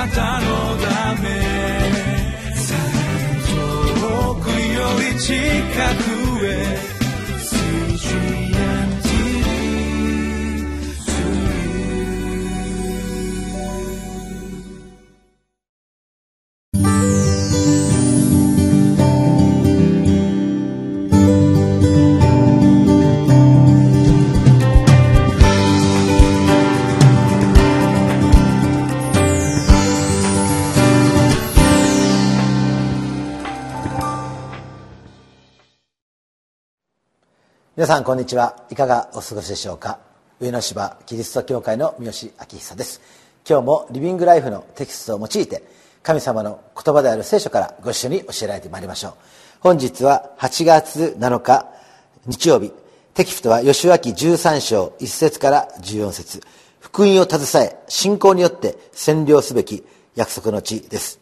なたのため。遠くより近く。皆さんこんにちは。いかがお過ごしでしょうか？上野芝キリスト教会の三好明久です。今日もリビングライフのテキストを用いて神様の言葉である聖書からご一緒に教えられてまいりましょう。本日は8月7日日曜日。テキストは吉脇13章1節から14節。福音を携え信仰によって占領すべき約束の地です。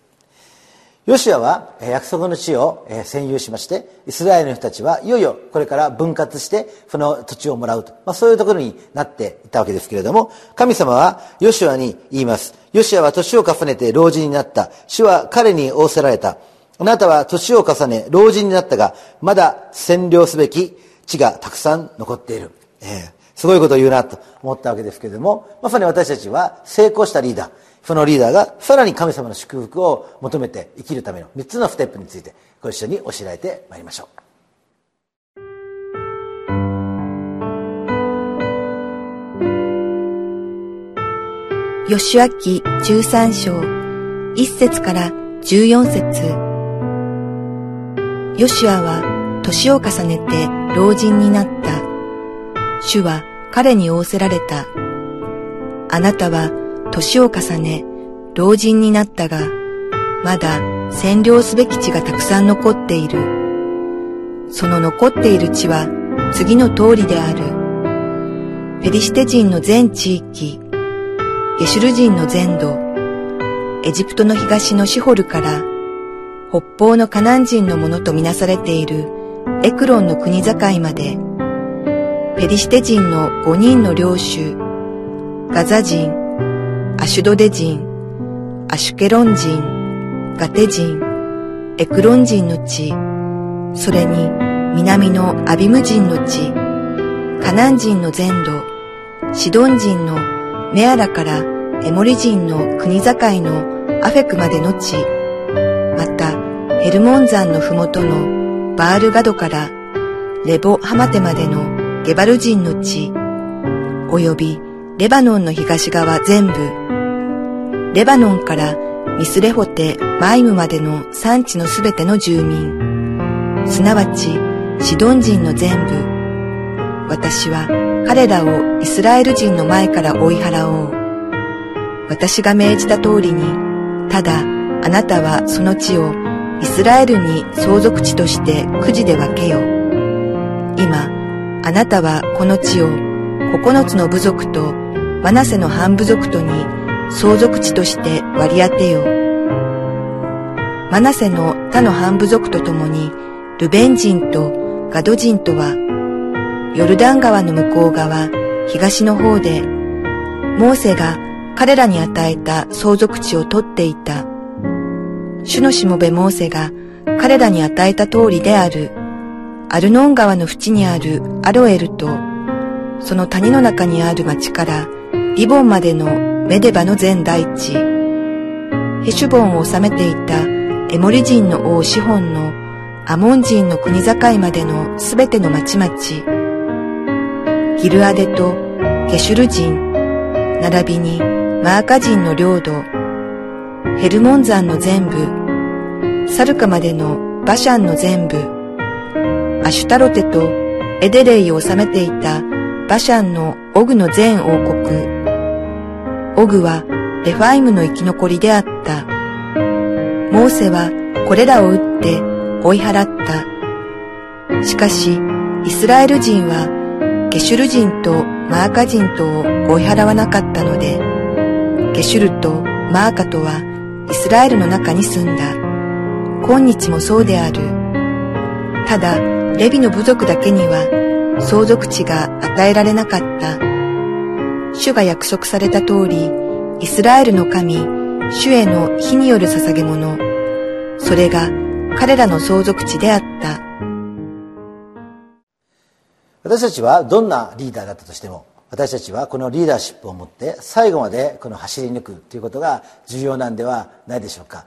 ヨシアは約束の地を占有しましてイスラエルの人たちはいよいよこれから分割してその土地をもらうと、まあ、そういうところになっていたわけですけれども神様はヨシアに言います。ヨシアは年を重ねて老人になった。主は彼に仰せられた。あなたは年を重ね老人になったがまだ占領すべき地がたくさん残っている、えー、すごいことを言うなと思ったわけですけれどもまさに私たちは成功したリーダーそのリーダーがさらに神様の祝福を求めて生きるための3つのステップについてご一緒に教えられてまいりましょう吉脇13章1節から14節ヨシュアは年を重ねて老人になった。主は彼に仰せられた。あなたは年を重ね、老人になったが、まだ占領すべき地がたくさん残っている。その残っている地は次の通りである。ペリシテ人の全地域、ゲシュル人の全土、エジプトの東のシホルから、北方のカナン人のものとみなされているエクロンの国境まで、ペリシテ人の五人の領主、ガザ人、アシュドデ人、アシュケロン人、ガテ人、エクロン人の地、それに南のアビム人の地、カナン人の全土、シドン人のメアラからエモリ人の国境のアフェクまでの地、またヘルモン山のふもとのバールガドからレボハマテまでのゲバル人の地、およびレバノンの東側全部、レバノンからミスレホテ・マイムまでの産地のすべての住民、すなわちシドン人の全部、私は彼らをイスラエル人の前から追い払おう。私が命じた通りに、ただあなたはその地をイスラエルに相続地としてくじで分けよ。今、あなたはこの地を九つの部族とマナセの半部族とに相続地として割り当てよう。マナセの他の半部族と共に、ルベン人とガド人とは、ヨルダン川の向こう側、東の方で、モーセが彼らに与えた相続地を取っていた。主のしもべモーセが彼らに与えた通りである、アルノン川の淵にあるアロエルと、その谷の中にある町からリボンまでのメデバの全大地、ヘシュボンを治めていたエモリ人の王シホンのアモン人の国境までのすべての町々、ギルアデとゲシュル人、並びにマーカ人の領土、ヘルモン山の全部、サルカまでのバシャンの全部、アシュタロテとエデレイを治めていたバシャンのオグの全王国、オグはレファイムの生き残りであった。モーセはこれらを撃って追い払った。しかし、イスラエル人はゲシュル人とマーカ人とを追い払わなかったので、ゲシュルとマーカとはイスラエルの中に住んだ。今日もそうである。ただ、レビの部族だけには相続地が与えられなかった。主が約束された通り、イスラエルの神、主への火による捧げ物、それが彼らの相続地であった。私たちはどんなリーダーだったとしても私たちはこのリーダーシップを持って最後までこの走り抜くということが重要なんではないでしょうか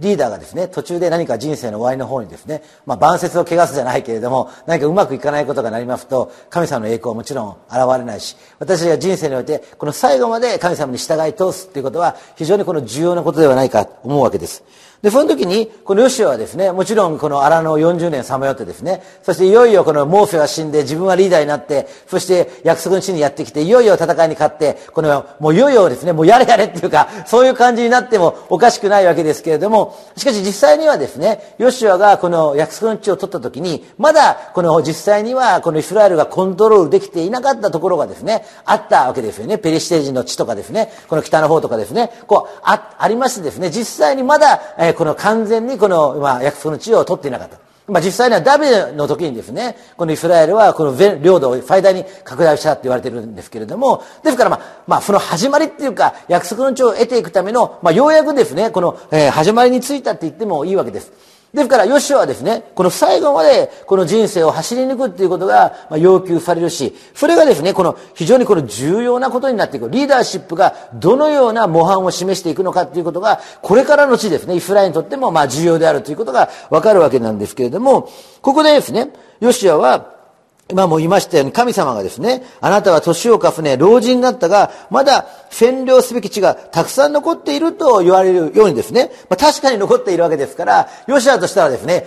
リーダーがですね途中で何か人生の終わりの方にですね、まあ、晩節を汚すじゃないけれども何かうまくいかないことがなりますと神様の栄光はもちろん現れないし私たちが人生においてこの最後まで神様に従い通すということは非常にこの重要なことではないかと思うわけです。で、その時に、このヨシュアはですね、もちろんこの荒野を40年さまよってですね、そしていよいよこのモーフェが死んで自分はリーダーになって、そして約束の地にやってきて、いよいよ戦いに勝って、この、もういよいよですね、もうやれやれっていうか、そういう感じになってもおかしくないわけですけれども、もしかし実際にはですね、ヨシュアがこの約束の地を取った時に、まだこの実際にはこのイスラエルがコントロールできていなかったところがですね、あったわけですよね。ペリシテ人の地とかですね、この北の方とかですね、こう、あ、ありましてですね、実際にまだ、えー、この完全にこの、まあ、約束の地を取っていなかった。まあ、実際にはダビデの時にですね、このイスラエルはこの領土を最大に拡大したって言われてるんですけれども、ですからまあ、まあ、その始まりっていうか、約束の地を得ていくための、まあ、ようやくですね、この、えー、始まりについたって言ってもいいわけです。ですから、ヨシュはですね、この最後までこの人生を走り抜くっていうことが要求されるし、それがですね、この非常にこの重要なことになっていく。リーダーシップがどのような模範を示していくのかっていうことが、これからの地ですね、イスラエルにとってもまあ重要であるということがわかるわけなんですけれども、ここでですね、ヨシュアは、今も言いましたように神様がですね、あなたは年を重ね、老人になったが、まだ占領すべき地がたくさん残っていると言われるようにですね、まあ、確かに残っているわけですから、ヨシアとしたらですね、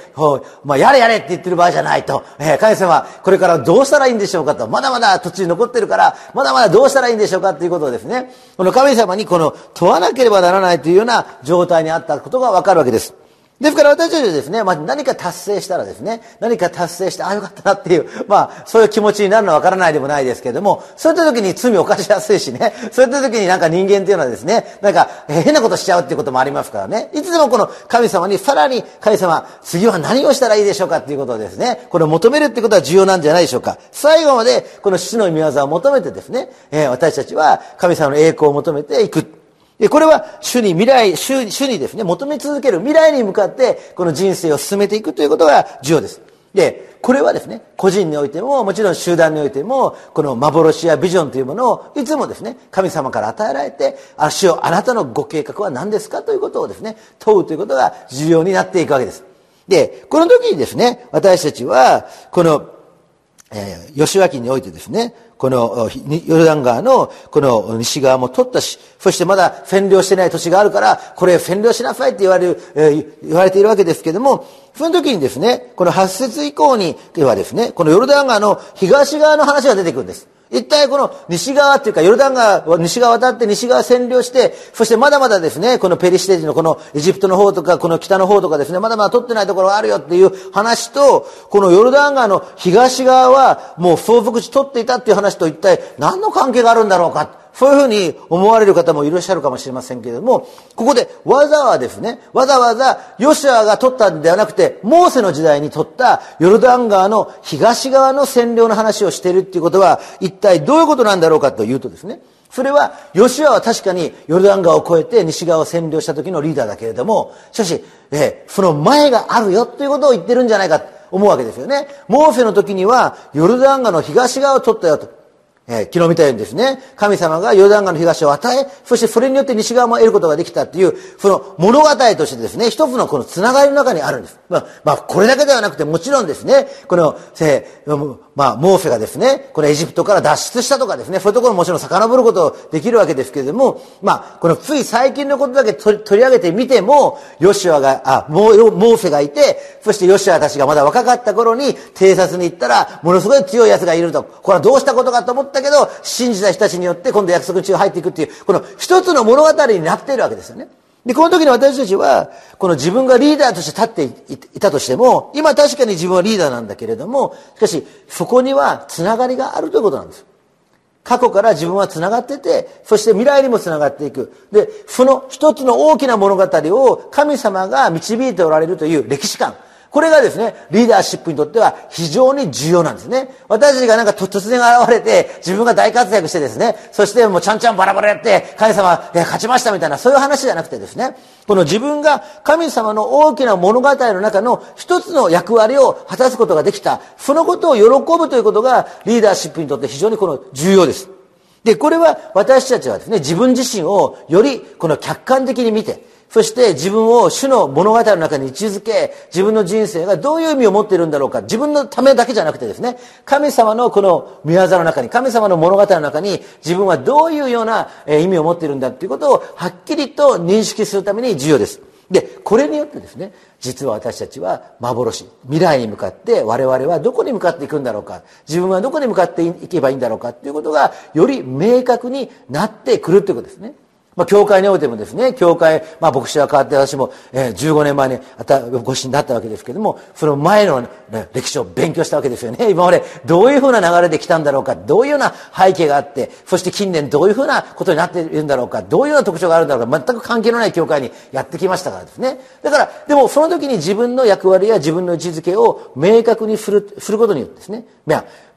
まあ、やれやれって言ってる場合じゃないと、えー、神様、これからどうしたらいいんでしょうかと、まだまだ土地に残ってるから、まだまだどうしたらいいんでしょうかということをですね、この神様にこの問わなければならないというような状態にあったことがわかるわけです。ですから私たちはですね、まあ、何か達成したらですね、何か達成して、ああよかったなっていう、まあ、そういう気持ちになるのはわからないでもないですけれども、そういった時に罪を犯しやすいしね、そういった時になんか人間っていうのはですね、なんか変なことしちゃうっていうこともありますからね、いつでもこの神様にさらに神様、次は何をしたらいいでしょうかっていうことをですね、これを求めるってことは重要なんじゃないでしょうか。最後までこの父の御業を求めてですね、えー、私たちは神様の栄光を求めていく。これは主に未来、主主にですね、求め続ける未来に向かってこの人生を進めていくということが重要です。で、これはですね、個人においても、もちろん集団においても、この幻やビジョンというものをいつもですね、神様から与えられて、あ、主よあなたのご計画は何ですか？ということをですね、問うということが重要になっていくわけです。で、この時にですね、私たちは、この、えー、吉脇においてですね、このヨルダン川のこの西側も取ったし、そしてまだ占領してない土地があるから、これ占領しなさいって言われる、えー、言われているわけですけども、その時にですね、この8節以降にではですね、このヨルダン川の東側の話が出てくるんです。一体この西側っていうか、ヨルダン川、西側渡って西側占領して、そしてまだまだですね、このペリシテ人のこのエジプトの方とか、この北の方とかですね、まだまだ取ってないところがあるよっていう話と、このヨルダン川の東側はもう相続地取っていたっていう話と一体何の関係があるんだろうか。そういうふうに思われる方もいらっしゃるかもしれませんけれども、ここでわざわざですね、わざわざヨシュアが取ったんではなくて、モーセの時代に取ったヨルダン川の東側の占領の話をしているっていうことは、一体どういうことなんだろうかというとですね、それは、ヨシュアは確かにヨルダン川を越えて西側を占領した時のリーダーだけれども、しかし、えー、その前があるよということを言ってるんじゃないかと思うわけですよね。モーセの時には、ヨルダン川の東側を取ったよと。えー、昨日見たようにですね、神様がヨルダン川の東を与え、そしてそれによって西側も得ることができたっていう、その物語としてですね、一つのこのつながりの中にあるんです。まあ、まあ、これだけではなくて、もちろんですね、この、えー、まあ、モーセがですね、このエジプトから脱出したとかですね、そういうところももちろん遡ることできるわけですけれども、まあ、このつい最近のことだけ取り上げてみても、ヨシュアが、あ、モーセがいて、そしてヨシュアたちがまだ若かった頃に偵察に行ったら、ものすごい強い奴がいると。これはどうしたことかと思ってたけど、信じた人たちによって今度約束中入っていくっていう、この一つの物語になっているわけですよね。で、この時に私たちは、この自分がリーダーとして立っていたとしても、今確かに自分はリーダーなんだけれども、しかし、そこにはつながりがあるということなんです。過去から自分はつながってて、そして未来にもつながっていく。で、その一つの大きな物語を神様が導いておられるという歴史観。これがですね、リーダーシップにとっては非常に重要なんですね。私たちがなんか突然現れて、自分が大活躍してですね、そしてもうちゃんちゃんバラバラやって、神様、勝ちましたみたいな、そういう話じゃなくてですね、この自分が神様の大きな物語の中の一つの役割を果たすことができた、そのことを喜ぶということがリーダーシップにとって非常にこの重要です。で、これは私たちはですね、自分自身をよりこの客観的に見て、そして自分を主の物語の中に位置づけ、自分の人生がどういう意味を持っているんだろうか、自分のためだけじゃなくてですね、神様のこの御業の中に、神様の物語の中に、自分はどういうような意味を持っているんだということをはっきりと認識するために重要です。で、これによってですね、実は私たちは幻、未来に向かって我々はどこに向かっていくんだろうか、自分はどこに向かっていけばいいんだろうかということが、より明確になってくるということですね。まあ、教会においてもですね、教会、まあ、牧師は変わって私も、えー、15年前にあたご死になったわけですけども、その前の、ね、歴史を勉強したわけですよね。今までどういうふうな流れで来たんだろうか、どういうような背景があって、そして近年どういうふうなことになっているんだろうか、どういうような特徴があるんだろうか、全く関係のない教会にやってきましたからですね。だから、でもその時に自分の役割や自分の位置づけを明確にする、することによってですね、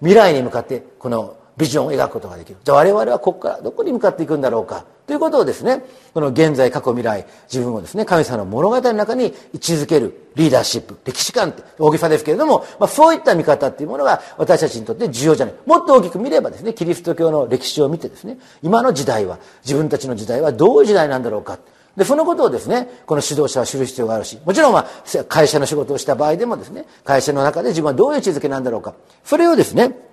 未来に向かって、このビジョンを描くことができる。じゃあ我々はここからどこに向かっていくんだろうか。ということをですね、この現在、過去、未来、自分をですね、神様の物語の中に位置づけるリーダーシップ、歴史観って大げさですけれども、まあ、そういった見方っていうものが私たちにとって重要じゃない。もっと大きく見ればですね、キリスト教の歴史を見てですね、今の時代は、自分たちの時代はどういう時代なんだろうか。で、そのことをですね、この指導者は知る必要があるし、もちろんまあ、会社の仕事をした場合でもですね、会社の中で自分はどういう位置づけなんだろうか。それをですね、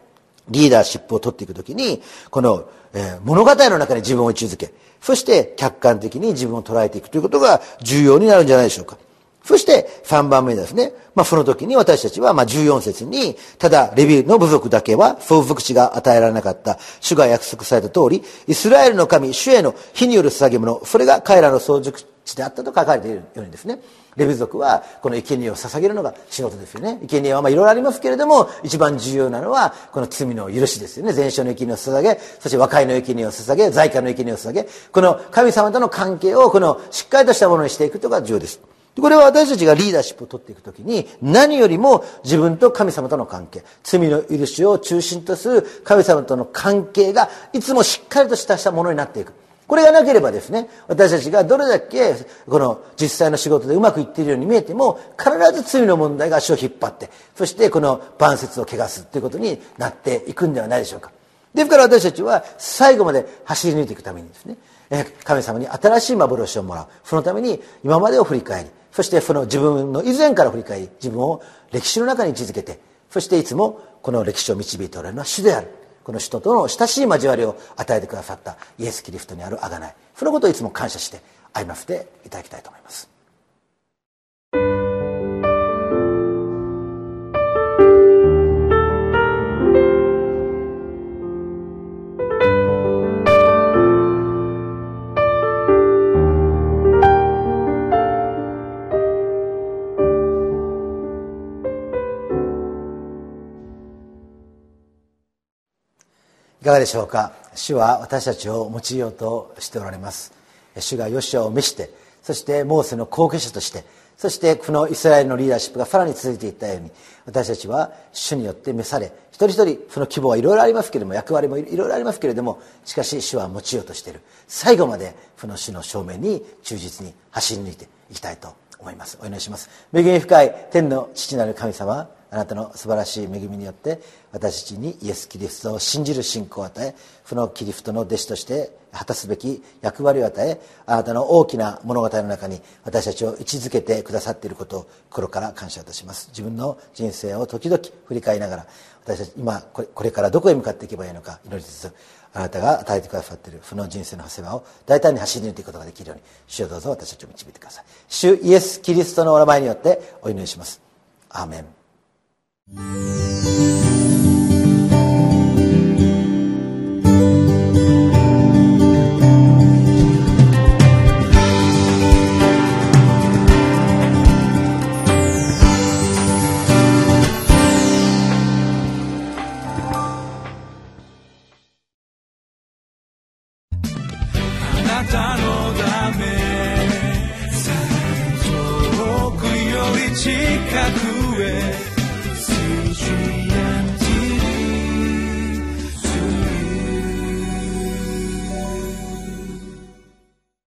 リーダーシップを取っていくときに、この、えー、物語の中に自分を位置づけ、そして客観的に自分を捉えていくということが重要になるんじゃないでしょうか。そして3番目ですね。まあその時に私たちはまあ14節に、ただレビューの部族だけは相続地が与えられなかった主が約束された通り、イスラエルの神、主への火による捧げ物、それが彼らの相続地であったと書かれているようにですね。レビュ族はこの生贄を捧げるのが仕事ですよね。生贄はまいろいろありますけれども、一番重要なのはこの罪の許しですよね。全焼の生贄を捧げ、そして和解の生贄を捧げ、在家の生贄を捧げ、この神様との関係をこのしっかりとしたものにしていくことが重要です。これは私たちがリーダーシップを取っていくときに、何よりも自分と神様との関係、罪の許しを中心とする神様との関係が、いつもしっかりとしたものになっていく。これがなければですね、私たちがどれだけこの実際の仕事でうまくいっているように見えても、必ず罪の問題が足を引っ張って、そしてこの晩節を汚すということになっていくんではないでしょうか。ですから私たちは最後まで走り抜いていくためにですね、神様に新しい幻をもらう。そのために今までを振り返り、そしてその自分の以前から振り返り、自分を歴史の中に位置づけて、そしていつもこの歴史を導いておられるのは主である。この人との親しい交わりを与えてくださったイエス・キリストにある贖いそのことをいつも感謝して歩ませていただきたいと思いますいかがでしょうか？主は私たちを用いようとしておられます。主がヨシアを召してそしてモーセの後継者としてそしてこのイスラエルのリーダーシップがさらに続いていったように私たちは主によって召され一人一人その希望はいろいろありますけれども役割もいろいろありますけれどもしかし主は用いようとしている。最後までその主の正面に忠実に走り抜いていきたいと思います。お祈りします。恵み深い天の父なる神様あなたの素晴らしい恵みによって私たちにイエス・キリストを信じる信仰を与えそのキリストの弟子として果たすべき役割を与えあなたの大きな物語の中に私たちを位置づけてくださっていることを心から感謝いたします。自分の人生を時々振り返りながら私たち今これからどこへ向かっていけばいいのか祈りつつあなたが与えてくださっているその人生の長谷川を大胆に走り抜いていくことができるように主をどうぞ私たちを導いてください。主イエス・キリストのお名前によってお祈りします。アーメン。た